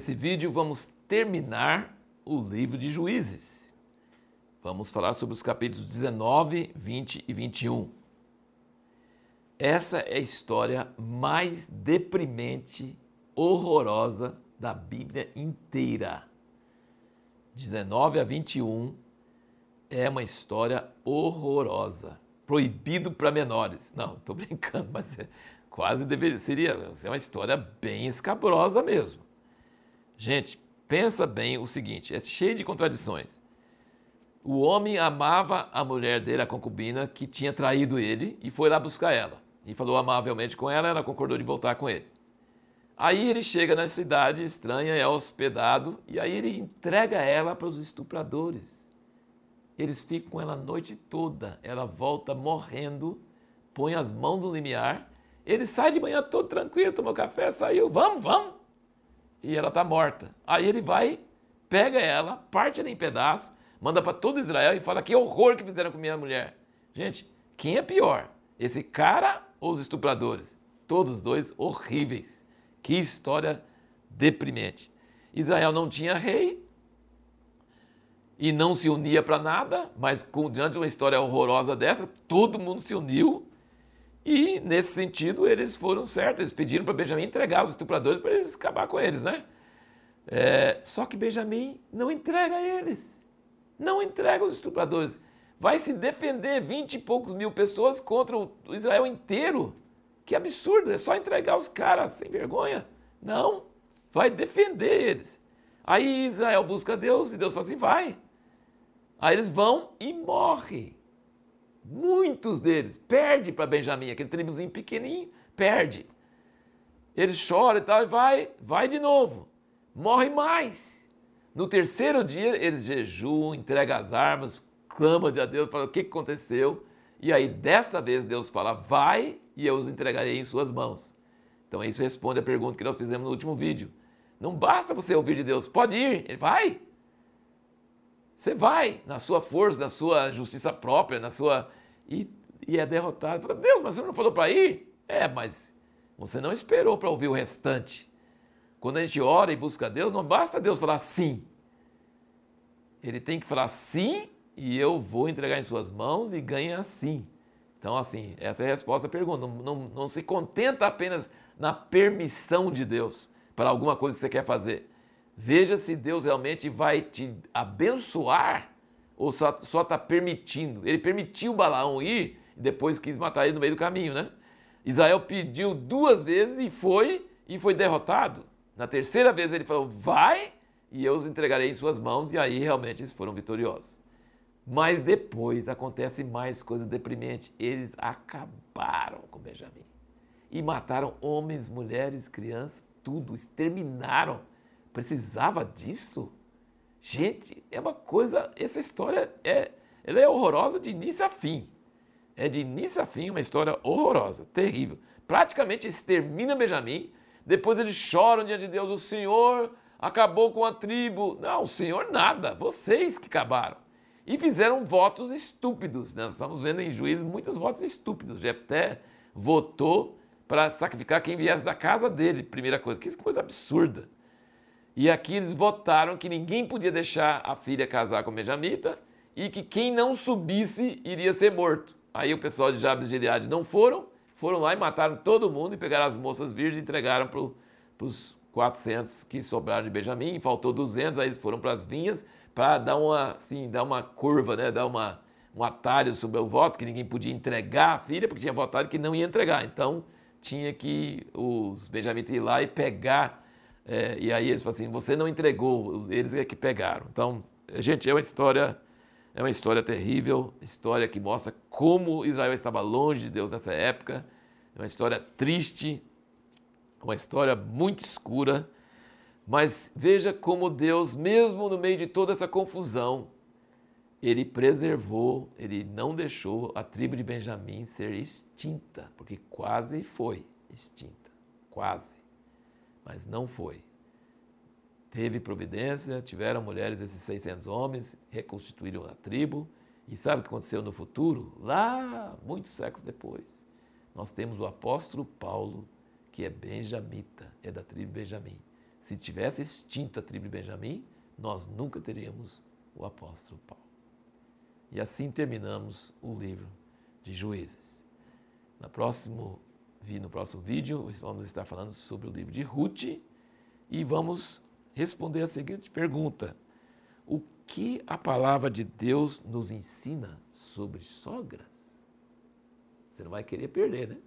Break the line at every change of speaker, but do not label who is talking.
Nesse vídeo vamos terminar o livro de Juízes. Vamos falar sobre os capítulos 19, 20 e 21. Essa é a história mais deprimente, horrorosa da Bíblia inteira. 19 a 21 é uma história horrorosa. Proibido para menores. Não, estou brincando, mas é, quase deveria, seria ser uma história bem escabrosa mesmo. Gente, pensa bem o seguinte: é cheio de contradições. O homem amava a mulher dele, a concubina, que tinha traído ele, e foi lá buscar ela. E falou amavelmente com ela, ela concordou de voltar com ele. Aí ele chega na cidade estranha, é hospedado, e aí ele entrega ela para os estupradores. Eles ficam com ela a noite toda, ela volta morrendo, põe as mãos no limiar, ele sai de manhã todo tranquilo, tomou café, saiu, vamos, vamos e ela está morta. Aí ele vai, pega ela, parte ela em pedaços, manda para todo Israel e fala que horror que fizeram com minha mulher. Gente, quem é pior? Esse cara ou os estupradores? Todos os dois horríveis. Que história deprimente. Israel não tinha rei e não se unia para nada, mas com, diante de uma história horrorosa dessa, todo mundo se uniu e, nesse sentido, eles foram certos. Eles pediram para Benjamim entregar os estupradores para eles acabar com eles, né? É, só que Benjamim não entrega eles. Não entrega os estupradores. Vai se defender vinte e poucos mil pessoas contra o Israel inteiro. Que absurdo, é só entregar os caras sem vergonha. Não, vai defender eles. Aí Israel busca Deus e Deus fala assim: vai. Aí eles vão e morrem. Muitos deles perde para Benjamim, aquele tribuzinho pequenininho, perde. Ele chora e tal, e vai, vai de novo. Morre mais. No terceiro dia, eles jejuam, entregam as armas, clamam a Deus, falam o que aconteceu. E aí, dessa vez, Deus fala: vai e eu os entregarei em suas mãos. Então, isso responde a pergunta que nós fizemos no último vídeo. Não basta você ouvir de Deus, pode ir, ele vai. Você vai na sua força, na sua justiça própria, na sua. E, e é derrotado. Fala, Deus, mas você não falou para ir? É, mas você não esperou para ouvir o restante. Quando a gente ora e busca Deus, não basta Deus falar sim. Ele tem que falar sim e eu vou entregar em suas mãos e ganha sim. Então, assim, essa é a resposta à pergunta. Não, não, não se contenta apenas na permissão de Deus para alguma coisa que você quer fazer. Veja se Deus realmente vai te abençoar ou só está permitindo. Ele permitiu Balaão ir e depois quis matar ele no meio do caminho, né? Israel pediu duas vezes e foi e foi derrotado. Na terceira vez ele falou: vai e eu os entregarei em suas mãos, e aí realmente eles foram vitoriosos. Mas depois acontece mais coisa deprimente. Eles acabaram com Benjamim e mataram homens, mulheres, crianças, tudo, exterminaram Precisava disso? Gente, é uma coisa. Essa história é, ela é horrorosa de início a fim. É de início a fim uma história horrorosa, terrível. Praticamente extermina Benjamim. Depois eles choram diante de Deus: o Senhor acabou com a tribo. Não, o Senhor nada, vocês que acabaram. E fizeram votos estúpidos. Nós estamos vendo em juízes muitos votos estúpidos. Jefté votou para sacrificar quem viesse da casa dele, primeira coisa. Que coisa absurda. E aqui eles votaram que ninguém podia deixar a filha casar com Benjamita e que quem não subisse iria ser morto. Aí o pessoal de Jabes de Gileade não foram, foram lá e mataram todo mundo e pegaram as moças virgens e entregaram para os 400 que sobraram de Benjamim, faltou 200, aí eles foram para as vinhas para dar uma, assim, dar uma curva, né, dar uma, um atalho sobre o voto, que ninguém podia entregar a filha, porque tinha votado que não ia entregar. Então tinha que os benjamitas ir lá e pegar é, e aí eles falam assim, você não entregou, eles é que pegaram. Então, gente, é uma história, é uma história terrível, história que mostra como Israel estava longe de Deus nessa época. É uma história triste, uma história muito escura. Mas veja como Deus, mesmo no meio de toda essa confusão, ele preservou, ele não deixou a tribo de Benjamim ser extinta, porque quase foi extinta, quase mas não foi. Teve providência, tiveram mulheres esses 600 homens, reconstituíram a tribo. E sabe o que aconteceu no futuro? Lá, muitos séculos depois, nós temos o apóstolo Paulo, que é benjamita, é da tribo Benjamim. Se tivesse extinto a tribo de Benjamim, nós nunca teríamos o apóstolo Paulo. E assim terminamos o livro de Juízes. No próximo, no próximo vídeo, vamos estar falando sobre o livro de Ruth e vamos responder a seguinte pergunta: O que a palavra de Deus nos ensina sobre sogras? Você não vai querer perder, né?